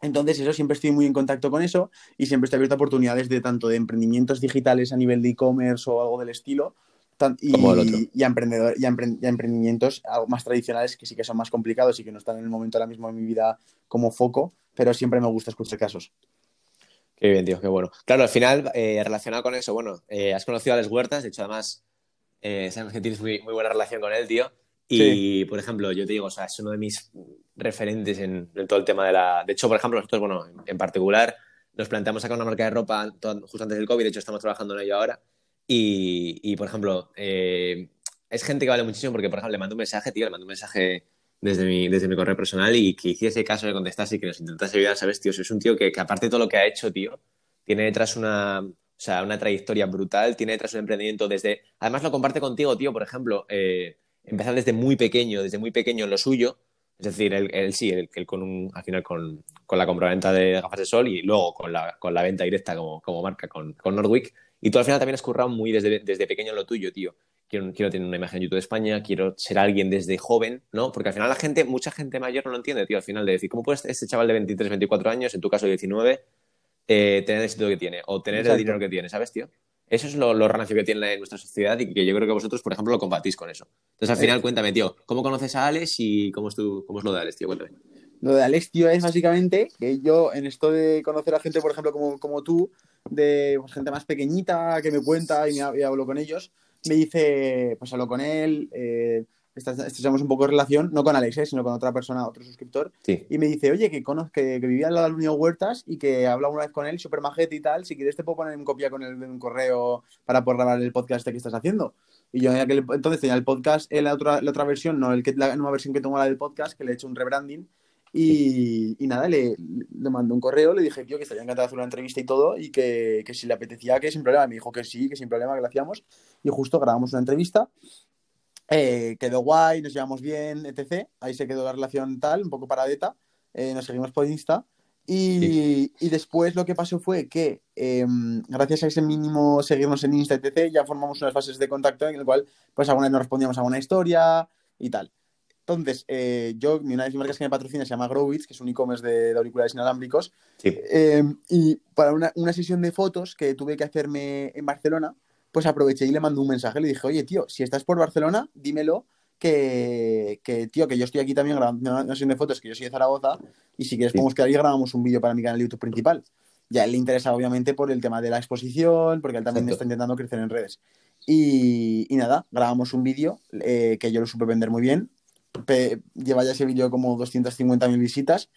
Entonces, eso siempre estoy muy en contacto con eso y siempre estoy abierto a oportunidades de tanto de emprendimientos digitales a nivel de e-commerce o algo del estilo, y, Como el otro. y a, emprendedor, y, a emprendimientos algo más tradicionales que sí que son más complicados y que no están en el momento ahora mismo de mi vida como foco, pero siempre me gusta escuchar casos. Qué bien, tío, qué bueno. Claro, al final, eh, relacionado con eso, bueno, eh, has conocido a Alex Huertas, de hecho, además, eh, sabemos que tienes muy, muy buena relación con él, tío. Y, por ejemplo, yo te digo, o sea, es uno de mis referentes en, en todo el tema de la... De hecho, por ejemplo, nosotros, bueno, en, en particular, nos planteamos sacar una marca de ropa to- justo antes del COVID, de hecho, estamos trabajando en ello ahora. Y, y, por ejemplo, eh, es gente que vale muchísimo porque, por ejemplo, le mando un mensaje, tío, le mando un mensaje desde mi, desde mi correo personal y que hiciese caso de contestase y que nos intentase ayudar, ¿sabes, tío? Es un tío que, que aparte de todo lo que ha hecho, tío, tiene detrás una, o sea, una trayectoria brutal, tiene detrás un emprendimiento desde... Además lo comparte contigo, tío, por ejemplo, eh, empezar desde muy pequeño, desde muy pequeño en lo suyo, es decir, él, él sí, él, él con un, al final con, con la compraventa de gafas de sol y luego con la, con la venta directa como, como marca con, con Nordwick. Y tú al final también has currado muy desde, desde pequeño en lo tuyo, tío. Quiero, quiero tener una imagen en YouTube de España, quiero ser alguien desde joven, ¿no? Porque al final la gente, mucha gente mayor no lo entiende, tío, al final de decir, ¿cómo puede este chaval de 23, 24 años, en tu caso 19, eh, tener el éxito que tiene o tener Exacto. el dinero que tiene, ¿sabes, tío? Eso es lo, lo rancio que tiene nuestra sociedad y que yo creo que vosotros, por ejemplo, lo combatís con eso. Entonces, al final, cuéntame, tío, ¿cómo conoces a Alex y cómo es, tu, cómo es lo de Alex, tío? Cuéntame. Lo de Alex, tío, es básicamente que yo, en esto de conocer a gente, por ejemplo, como, como tú, de pues, gente más pequeñita que me cuenta y, me, y hablo con ellos, me dice, pues hablo con él, eh, estamos un poco de relación, no con Alex, eh, sino con otra persona, otro suscriptor, Sí. y me dice, oye, que, conozco, que, que vivía al lado Unión Huertas y que habla una vez con él, súper majete y tal, si quieres te puedo poner en copia con el, de un correo para poder grabar el podcast este que estás haciendo. Y yo en aquel, entonces tenía el podcast, en la otra, la otra versión, no el que, la nueva versión que tengo la del podcast, que le he hecho un rebranding, y, y nada, le, le mandé un correo, le dije, tío, que estaría encantado de hacer una entrevista y todo, y que, que si le apetecía, que sin problema. Me dijo que sí, que sin problema, que lo hacíamos. Y justo grabamos una entrevista. Eh, quedó guay, nos llevamos bien, etc. Ahí se quedó la relación tal, un poco paradeta. Eh, nos seguimos por Insta. Y, y después lo que pasó fue que, eh, gracias a ese mínimo seguirnos en Insta, etc., ya formamos unas fases de contacto en el cual, pues, alguna vez nos respondíamos a una historia y tal. Entonces, eh, yo, una de mis marcas que me patrocina se llama Growits, que es un e-commerce de, de auriculares inalámbricos. Sí. Eh, y para una, una, sesión de fotos que tuve que hacerme en Barcelona, pues aproveché y le mandé un mensaje. Le dije, oye, tío, si estás por Barcelona, dímelo. Que, que tío, que yo estoy aquí también grabando una sesión de fotos, que yo soy de Zaragoza, y si quieres Sí. podemos quedar y grabamos un vídeo para mi canal de YouTube principal. Ya él le interesa, obviamente, por el tema de la exposición, porque él también Exacto. está intentando crecer en redes. Y, y nada, grabamos un vídeo eh, que yo lo supe vender muy bien. Lleva ya ese vídeo como 250.000 visitas.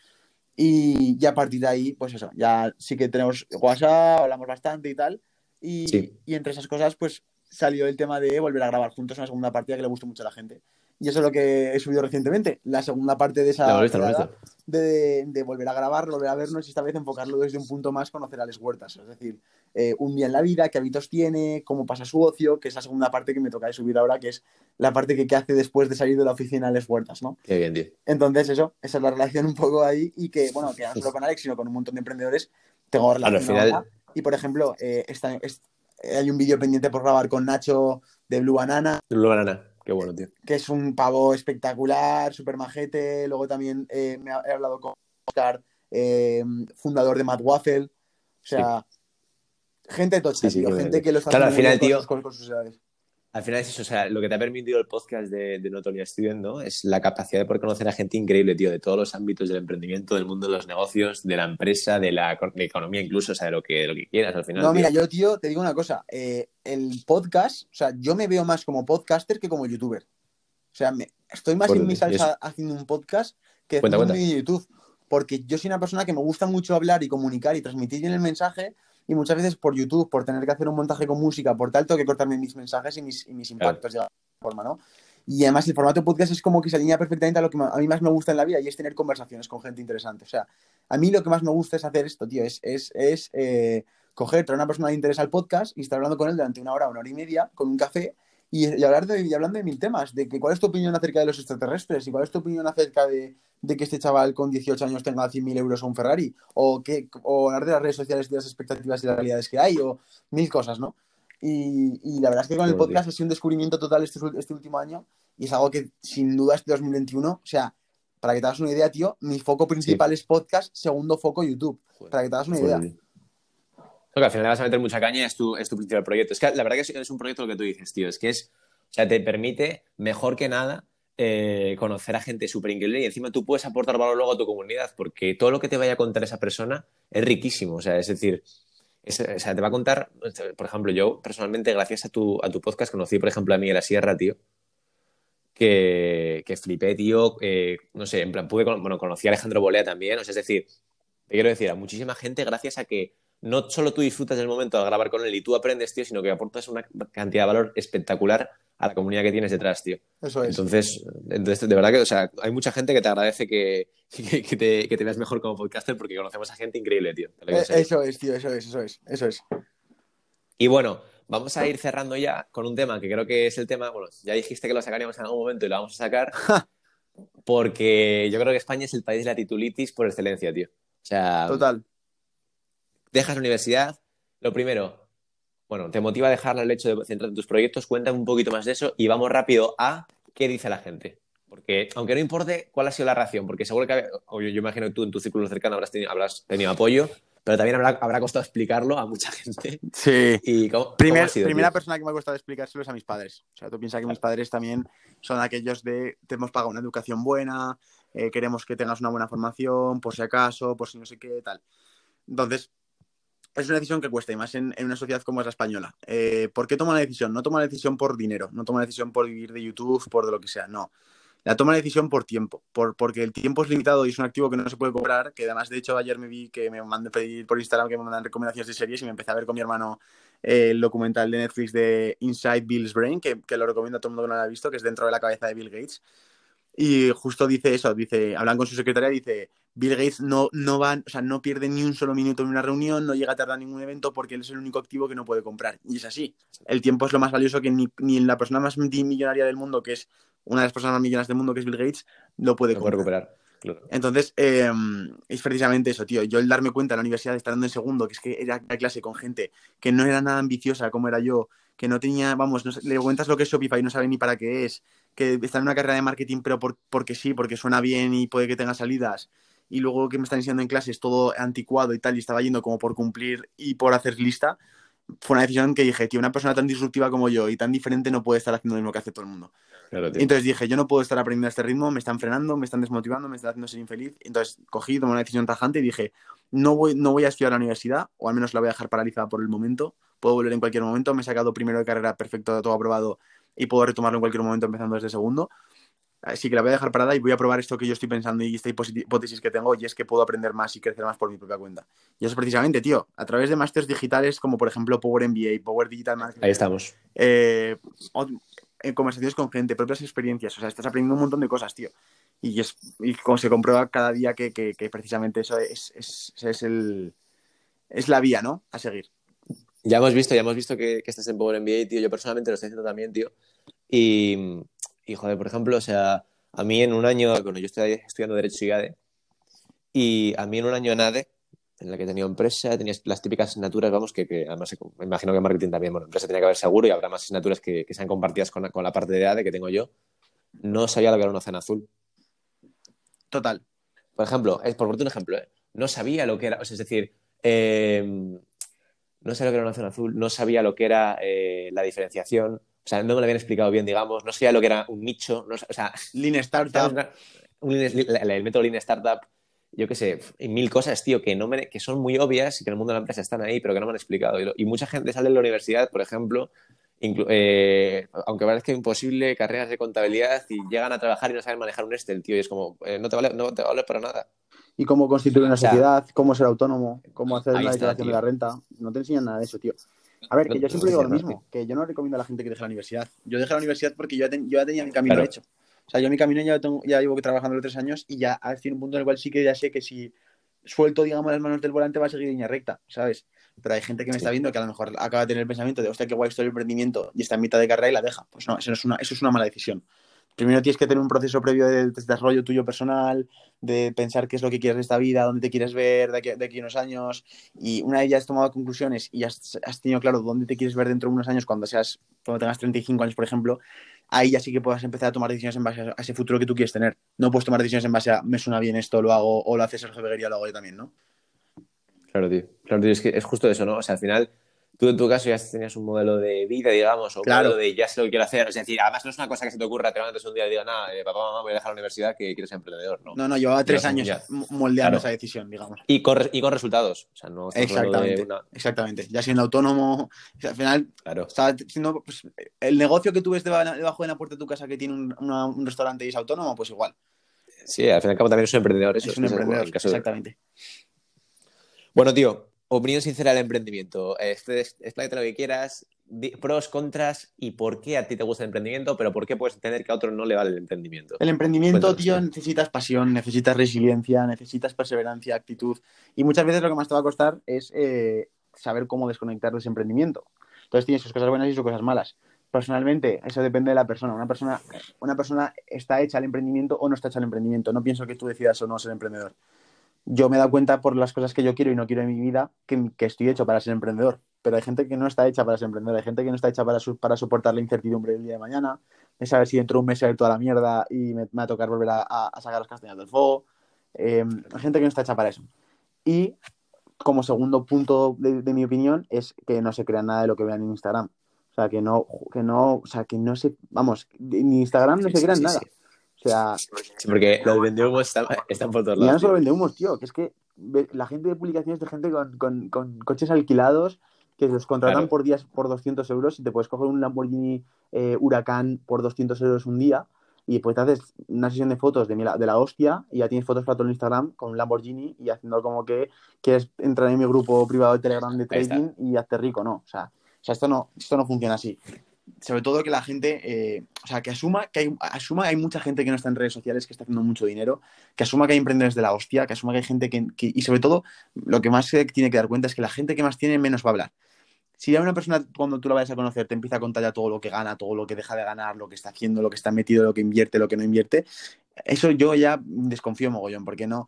Y, y a partir de ahí, pues eso, ya sí que tenemos WhatsApp, hablamos bastante y tal. Y, Sí. y entre esas cosas, pues salió el tema de volver a grabar juntos una segunda partida que le gustó mucho a la gente. Y eso es lo que he subido recientemente, la segunda parte de esa quedada visto. de, de volver a grabar, volver a vernos y esta vez enfocarlo desde un punto más conocer a Les Huertas. Es decir, eh, un día en la vida, qué hábitos tiene, cómo pasa su ocio, que es la segunda parte que me toca de subir ahora, que es la parte que, que hace después de salir de la oficina a Les Huertas, ¿no? Qué bien, tío. Entonces, eso, esa es la relación un poco ahí y que, bueno, que no solo con Alex, sino con un montón de emprendedores tengo relación al final- ahora. Y, por ejemplo, eh, esta- es- hay un vídeo pendiente por grabar con Nacho de Blue Banana, Blue Banana. Qué bueno, tío. que es un pavo espectacular, súper majete. Luego también eh, me ha- he hablado con Oscar, eh, fundador de Mad Waffle. O sea, gente tocha, Sí, sí, tío, gente que lo está Claro, al haciendo final, tío, con sus edades. Al final es eso, o sea, lo que te ha permitido el podcast de, de Notonia Student, ¿no? Es la capacidad de poder conocer a gente increíble, tío, de todos los ámbitos del emprendimiento, del mundo de los negocios, de la empresa, de la de economía incluso, o sea, de lo que, de lo que quieras al final. No, tío. mira, yo, tío, te digo una cosa. eh, el podcast, o sea, yo me veo más como podcaster que como youtuber. O sea, me- estoy más en mi salsa haciendo un podcast que Cuenta, haciendo un cuenta. vídeo de YouTube. Porque yo soy una persona que me gusta mucho hablar y comunicar y transmitir bien el mensaje. Y muchas veces por YouTube, por tener que hacer un montaje con música, por tal, tengo que cortarme mis mensajes y mis, y mis impactos de alguna forma, ¿no? Y además el formato podcast es como que se alinea perfectamente a lo que a mí más me gusta en la vida y es tener conversaciones con gente interesante. O sea, a mí lo que más me gusta es hacer esto, tío, es, es, es eh, coger, traer a una persona de interés al podcast y estar hablando con él durante una hora, una hora y media, con un café, y, y hablar de, y hablando de mil temas, de que cuál es tu opinión acerca de los extraterrestres y cuál es tu opinión acerca de, de que este chaval con 18 años tenga 100.000 euros o un Ferrari, o, que, o hablar de las redes sociales, de las expectativas y las realidades que hay, o mil cosas, ¿no? Y, y la verdad es que con el podcast ha sido un descubrimiento total este, este último año y es algo que sin duda este 2021, o sea, para que te hagas una idea, tío, mi foco principal es podcast, segundo foco YouTube, para que te hagas una idea. Al final le vas a meter mucha caña es tu, es tu principal proyecto. Es que la verdad que es, un proyecto lo que tú dices, tío. Es que es, o sea, te permite, mejor que nada, eh, conocer a gente súper increíble y encima tú puedes aportar valor luego a tu comunidad porque todo lo que te vaya a contar esa persona es riquísimo. O sea, es decir, o sea, te va a contar, por ejemplo, yo personalmente, gracias a tu, a tu podcast, conocí, por ejemplo, a Miguel La Sierra, tío. Que, que flipé, tío. eh, no sé, en plan, pude, bueno, conocí a Alejandro Bolea también. O sea, es decir, te quiero decir, a muchísima gente gracias a que no solo tú disfrutas del momento al grabar con él y tú aprendes, tío, sino que aportas una cantidad de valor espectacular a la comunidad que tienes detrás, tío. Eso es. Entonces, entonces de verdad que, o sea, hay mucha gente que te agradece que, que, que te, que te veas mejor como podcaster porque conocemos a gente increíble, tío. Eh, eso es, tío, eso es, eso es, eso es. Y bueno, vamos a ir cerrando ya con un tema que creo que es el tema, bueno, ya dijiste que lo sacaríamos en algún momento y lo vamos a sacar, porque yo creo que España es el país de la titulitis por excelencia, tío. O sea, Total. Dejas la universidad, lo primero, bueno, te motiva a dejarla el hecho de centrarte en tus proyectos, cuéntame un poquito más de eso y vamos rápido a qué dice la gente. Porque, aunque no importe cuál ha sido la reacción, porque seguro que, o yo, yo imagino que tú en tu círculo cercano habrás tenido, habrás tenido apoyo, pero también habrá, habrá costado explicarlo a mucha gente. Sí. ¿Y cómo, cómo Primer- ha sido, primera tío? persona que me ha costado explicárselo es a mis padres. O sea, tú piensas que mis padres también son aquellos de te hemos pagado una educación buena, eh, queremos que tengas una buena formación, por si acaso, por si no sé qué, tal. Entonces, es una decisión que cuesta, y más en, una sociedad como es la española. Eh, ¿Por qué toma la decisión? No toma la decisión por dinero, no toma la decisión por vivir de YouTube, por de lo que sea, no. La toma la decisión por tiempo, por, porque el tiempo es limitado y es un activo que no se puede cobrar, que además, de hecho, ayer me vi que me mandé pedir por Instagram que me mandan recomendaciones de series y me empecé a ver con mi hermano eh, el documental de Netflix de Inside Bill's Brain, que, que lo recomiendo a todo el mundo que no lo haya visto, que es dentro de la cabeza de Bill Gates. Y justo dice eso, dice, hablan con su secretaria y dice, Bill Gates no, no va, o sea, no pierde ni un solo minuto en una reunión, no llega a tardar ningún evento porque él es el único activo que no puede comprar. Y es así. El tiempo es lo más valioso que ni, ni la persona más millonaria del mundo, que es una de las personas más millonarias del mundo, que es Bill Gates, lo puede comprar. recuperar. Claro. Entonces, eh, es precisamente eso, tío. Yo el darme cuenta en la universidad, estando en segundo, que es que era clase con gente que no era nada ambiciosa como era yo, que no tenía, vamos, le cuentas lo que es Shopify y no sabe ni para qué es, que está en una carrera de marketing, pero por- porque sí, porque suena bien y puede que tenga salidas, y luego que me están enseñando en clases todo anticuado y tal, y estaba yendo como por cumplir y por hacer lista, fue una decisión que dije, tío, una persona tan disruptiva como yo y tan diferente no puede estar haciendo lo mismo que hace todo el mundo. Claro. Entonces dije, yo no puedo estar aprendiendo a este ritmo, me están frenando, me están desmotivando, me están haciendo ser infeliz. Entonces cogí, tomé una decisión tajante y dije, no voy, no voy a estudiar a la universidad, o al menos la voy a dejar paralizada por el momento. Puedo volver en cualquier momento, me he sacado primero de carrera perfecto, todo aprobado, y puedo retomarlo en cualquier momento empezando desde segundo. Así que la voy a dejar parada y voy a probar esto que yo estoy pensando y esta hipótesis que tengo, y es que puedo aprender más y crecer más por mi propia cuenta. Y eso precisamente, tío, a través de másteres digitales como por ejemplo Power MBA, Power Digital Marketing, Ahí estamos. eh, ot- en conversaciones con gente, propias experiencias. O sea, estás aprendiendo un montón de cosas, tío. Y, es, y como se comprueba cada día que, que- que precisamente eso es, es, es el, es la vía, ¿no? A seguir. Ya hemos visto, ya hemos visto que, que estás en Power MBA, tío. Yo personalmente lo estoy haciendo también, tío. Y, y, joder, por ejemplo, o sea, a mí en un año, bueno, yo estoy estudiando Derecho y ADE, y a mí en un año en ADE, en la que tenía empresa, tenías las típicas asignaturas, vamos, que, que además me imagino que marketing también, bueno, empresa tenía que haber seguro y habrá más asignaturas que, que sean compartidas con, la- con la parte de ADE que tengo yo. No sabía lo que era un océano azul. Total. Por ejemplo, es por ponerte un ejemplo, ¿eh? no sabía lo que era, o sea, es decir, eh, no sabía lo que era una zona azul, no sabía lo que era eh, la diferenciación, o sea, no me lo habían explicado bien, digamos, no sabía lo que era un nicho, no, o sea, Lean. Startup. Un el método Lean Startup, yo qué sé, y mil cosas, tío, que, no me- que son muy obvias y que en el mundo de la empresa están ahí, pero que no me han explicado. Y, lo- y mucha gente sale de la universidad, por ejemplo, eh, aunque parezca imposible, carreras de contabilidad y llegan a trabajar y no saben manejar un Excel, tío, y es como, eh, no, te vale, no te vale para nada. Y cómo constituir una O sea, sociedad, cómo ser autónomo, cómo hacer una declaración de la renta. No te enseñan nada de eso, tío. A ver, No- que yo no siempre digo lo mismo, que yo no recomiendo a la gente que deje la universidad. Yo dejé la universidad porque yo ya, ten- yo ya tenía mi camino Claro. hecho. O sea, yo mi camino ya, tengo, ya llevo trabajando tres años y ya estoy en un punto en el cual sí que ya sé que si suelto, digamos, las manos del volante va a seguir línea recta, ¿sabes? Pero hay gente que me está viendo que a lo mejor acaba de tener el pensamiento de, hostia, qué guay esto el emprendimiento y está en mitad de carrera y la deja. Pues no, eso es una, eso es una mala decisión. Primero tienes que tener un proceso previo de desarrollo tuyo personal, de pensar qué es lo que quieres de esta vida, dónde te quieres ver de aquí, a unos años. Y una vez ya has tomado conclusiones y has, has tenido claro dónde te quieres ver dentro de unos años, cuando seas, cuando tengas 35 años, por ejemplo, ahí ya sí que puedas empezar a tomar decisiones en base a ese futuro que tú quieres tener. No puedes tomar decisiones en base a me suena bien esto, lo hago, o lo hace Sergio Beguería, lo hago yo también, ¿no? Claro, tío. Claro, tío, es que es justo eso, ¿no? O sea, al final, tú en tu caso ya tenías un modelo de vida, digamos, o un Claro. modelo de ya sé lo que quiero hacer. Es decir, además no es una cosa que se te ocurra, te levantes un día y digas, nada, eh, papá, mamá, voy a dejar la universidad que quiero ser emprendedor, ¿no? No, no, llevaba tres años ya. moldeando Claro. esa decisión, digamos. Y, con, y con resultados. O sea, no Exactamente, una... exactamente. Ya siendo autónomo, o sea, al final Claro. estaba siendo, pues, el negocio que tú ves deba- debajo de la puerta de tu casa que tiene un, una- un restaurante y es autónomo, pues igual. Sí, al fin y al cabo también es un emprendedor. Eso, es un emprendedor, de- exactamente. Bueno, tío, opinión sincera del emprendimiento. Este, lo que quieras, pros, contras y por qué a ti te gusta el emprendimiento, pero por qué puedes entender que a otro no le vale el emprendimiento. El emprendimiento, Cuéntanos, tío, necesitas pasión, necesitas resiliencia, necesitas perseverancia, actitud. Y muchas veces lo que más te va a costar es eh, saber cómo desconectar de ese emprendimiento. Entonces tiene sus cosas buenas y sus cosas malas. Personalmente, eso depende de la persona. Una persona, una persona está hecha al emprendimiento o no está hecha al emprendimiento. No pienso que tú decidas o no ser emprendedor. Yo me he dado cuenta por las cosas que yo quiero y no quiero en mi vida que, que estoy hecho para ser emprendedor. Pero hay gente que no está hecha para ser emprendedor. Hay gente que no está hecha para, su- para soportar la incertidumbre del día de mañana de saber si dentro de un mes se va a ir toda la mierda y me, me va a tocar volver a, sacar las castañas del fuego. Eh, hay gente que no está hecha para eso. Y como segundo punto de, de mi opinión es que no se crean nada de lo que vean en Instagram. O sea, que no, que no, o sea, que no se, vamos, en Instagram no Sí, se crean sí, nada. sí. O sea, Sí, porque los vendehumos están, están por todos y ya no lados. solo tío. vende humos, tío, que es que la gente de publicaciones de gente con, con- con coches alquilados que los contratan Claro. por días por 200 euros y te puedes coger un Lamborghini eh, Huracán por 200 euros un día y pues te haces una sesión de fotos de, mi la- de la hostia y ya tienes fotos para todo el Instagram con un Lamborghini y haciendo como que quieres entrar en mi grupo privado de Telegram de trading y hazte rico, ¿no? O sea, o sea esto, no, esto no funciona así. Sobre todo que la gente, eh, o sea, que asuma que hay, asuma que hay mucha gente que no está en redes sociales que está haciendo mucho dinero que asuma que hay emprendedores de la hostia, que asuma que hay gente que, que- y sobre todo, lo que más se tiene que dar cuenta es que la gente que más tiene menos va a hablar. Si ya una persona, cuando tú la vayas a conocer, te empieza a contar ya todo lo que gana, todo lo que deja de ganar, lo que está haciendo, lo que está metido, lo que invierte, lo que no invierte, eso yo ya desconfío mogollón, porque no,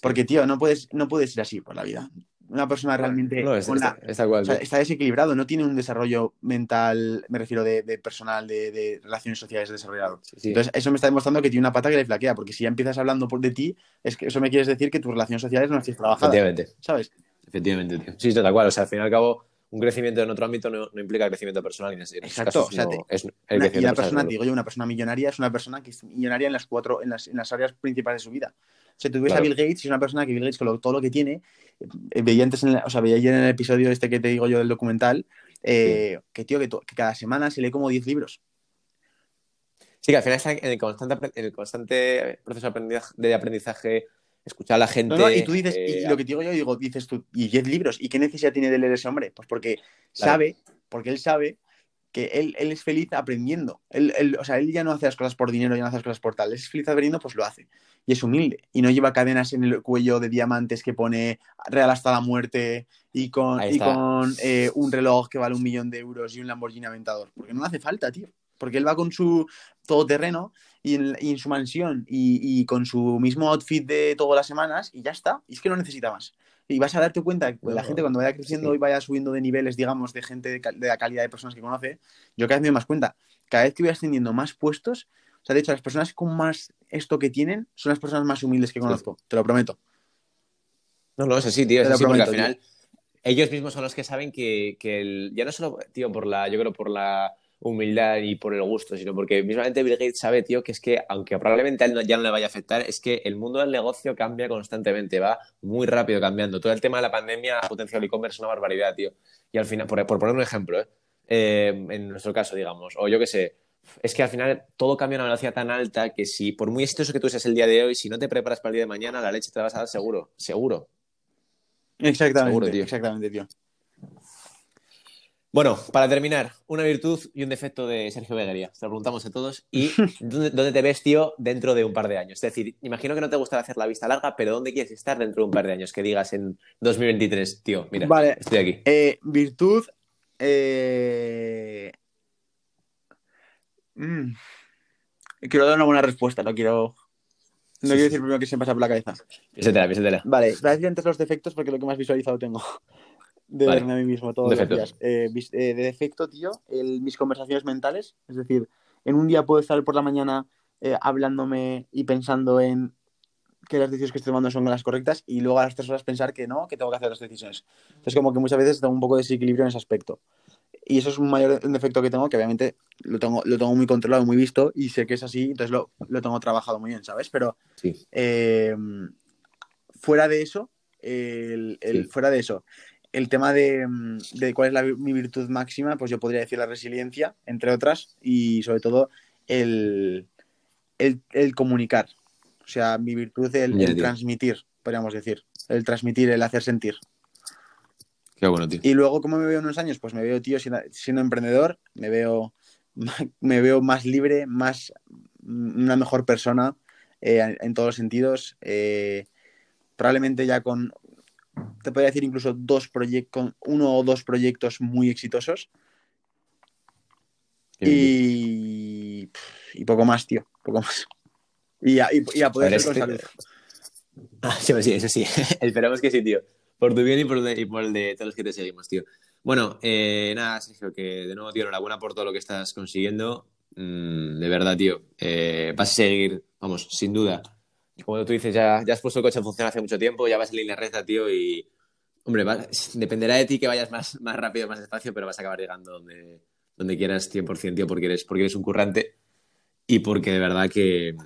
porque tío, no puedes, no puedes ir así por la vida. Una persona realmente No, es, con la- está, o sea, desequilibrado, no tiene un desarrollo mental, me refiero de, de personal, de, de relaciones sociales desarrollado. Sí, sí. Entonces, eso me está demostrando que tiene una pata que le flaquea, porque si ya empiezas hablando por de ti, es que eso me quieres decir que tus relaciones sociales no las tienes trabajadas, Efectivamente, ¿sabes? efectivamente, tío. Sí, sí, tal cual. O sea, al fin y al cabo, un crecimiento en otro ámbito no, no implica crecimiento personal. En Exacto, casos o sea, no- te- es el Una, y personal, persona, digo yo, una persona millonaria es una persona que es millonaria en las cuatro, en las, en las áreas principales de su vida. O sea, tú ves Claro. a Bill Gates y es una persona que Bill Gates, con lo- todo lo que tiene, eh, veía antes, en la- o sea, veía ayer en el episodio este que te digo yo del documental, eh, que tío, que, cada semana se lee como 10 libros. Sí, que al final está en el constante, en el constante proceso de aprendizaje, de aprendizaje, escuchar a la gente. No, no, y tú dices, eh, y lo que te digo yo, digo, dices tú, y 10 libros, ¿y qué necesidad tiene de leer ese hombre? Pues porque Claro. sabe, porque él sabe que él, él es feliz aprendiendo. Él, él- o sea, él ya no hace las cosas por dinero, ya no hace las cosas por tal. Él es feliz aprendiendo, pues lo hace. Y es humilde. Y no lleva cadenas en el cuello de diamantes que pone real hasta la muerte y con, y con eh, un reloj que vale un millón de euros y un Lamborghini Aventador. Porque no hace falta, tío. Porque él va con su todoterreno y en, y en su mansión y, y con su mismo outfit de todas las semanas y ya está. Y es que no necesita más. Y vas a darte cuenta que la No, gente cuando vaya creciendo sí. y vaya subiendo de niveles, digamos, de gente de, de la calidad de personas que conoce, yo cada vez me doy más cuenta. Cada vez que voy ascendiendo más puestos, o sea, de hecho, las personas con más esto que tienen son las personas más humildes que conozco, te lo prometo. No, no, es así, tío. Es así porque al prometo, final ellos mismos son los que saben que, que el- ya no solo, tío, por la, yo creo por la humildad y por el gusto, sino porque mismamente Bill Gates sabe, tío, que es que aunque probablemente a él no- ya no le vaya a afectar, es que el mundo del negocio cambia constantemente, va muy rápido cambiando. Todo el tema de la pandemia ha potenciado el e-commerce una barbaridad, tío. Y al final, por, por poner un ejemplo, ¿eh? Eh, en nuestro caso, digamos, o yo qué sé, es que al final todo cambia a una velocidad tan alta que si, por muy exitoso que tú seas el día de hoy, si no te preparas para el día de mañana, la leche te la vas a dar seguro, seguro. Exactamente, Seguro, tío. exactamente, tío. Bueno, para terminar, una virtud y un defecto de Sergio Beguería. Se lo preguntamos a todos. ¿Y dónde, dónde te ves, tío, dentro de un par de años? Es decir, imagino que no te gusta hacer la vista larga, pero ¿dónde quieres estar dentro de un par de años? Que digas en 2023, tío, mira, Vale. estoy aquí. Eh, virtud. eh, mm, Quiero dar una buena respuesta, no quiero. No quiero decir primero que se me pasa por la cabeza. Piénsatela, piénsatela. Vale, voy a decir antes los defectos porque es lo que más visualizado tengo. De Vale. verme a mí mismo todos los días. Eh, eh, de defecto, tío, el- mis conversaciones mentales. Es decir, en un día puedo estar por la mañana eh, hablándome y pensando en que las decisiones que estoy tomando son las correctas y luego a las tres horas pensar que no, que tengo que hacer las decisiones. Entonces, como que muchas veces tengo un poco de desequilibrio en ese aspecto. Y eso es un mayor un defecto que tengo, que obviamente lo tengo, lo tengo muy controlado, muy visto y sé que es así, entonces lo, lo tengo trabajado muy bien, ¿sabes? Pero Sí. eh, fuera de eso, el, el- Sí. fuera de eso, el tema de, mm, de cuál es la, mi virtud máxima, pues yo podría decir la resiliencia, entre otras, y sobre todo el, el, el comunicar. O sea, mi virtud el, el transmitir, podríamos decir. El transmitir, el hacer sentir. Qué bueno, tío. Y luego, ¿cómo me veo en unos años? Pues me veo, tío, siendo, siendo emprendedor, me veo, me veo más libre, más una mejor persona eh, en todos los sentidos. eh, probablemente ya con, te podría decir incluso dos proyectos, uno o dos proyectos muy exitosos. Y, y poco más, tío, poco más. Y a, y, y a poder A ver, ser con este- salud. Ah, sí, sí, eso sí. Esperamos que sí, tío. Por tu bien y por, el de, y por el de todos los que te seguimos, tío. Bueno, eh, nada, Sergio, que de nuevo, tío, enhorabuena por todo lo que estás consiguiendo. Mm, de verdad, tío. Eh, vas a seguir, vamos, sin duda. Como tú dices, ya, ya has puesto el coche en función hace mucho tiempo, ya vas en línea recta, tío, y Hombre, dependerá de ti que vayas más, más rápido, más despacio, pero vas a acabar llegando donde, donde quieras 100%, tío, porque eres, porque eres un currante y porque de verdad que,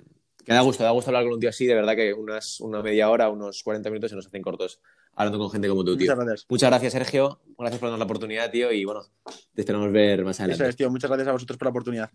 que da gusto, da gusto hablar con un tío así, de verdad que unas, una media hora, unos 40 minutos se nos hacen cortos hablando con gente como tú, tío. Muchas gracias. Muchas gracias, Sergio. Gracias por darnos la oportunidad, tío, y bueno, te esperamos ver más adelante. Eso es, tío. Muchas gracias a vosotros por la oportunidad.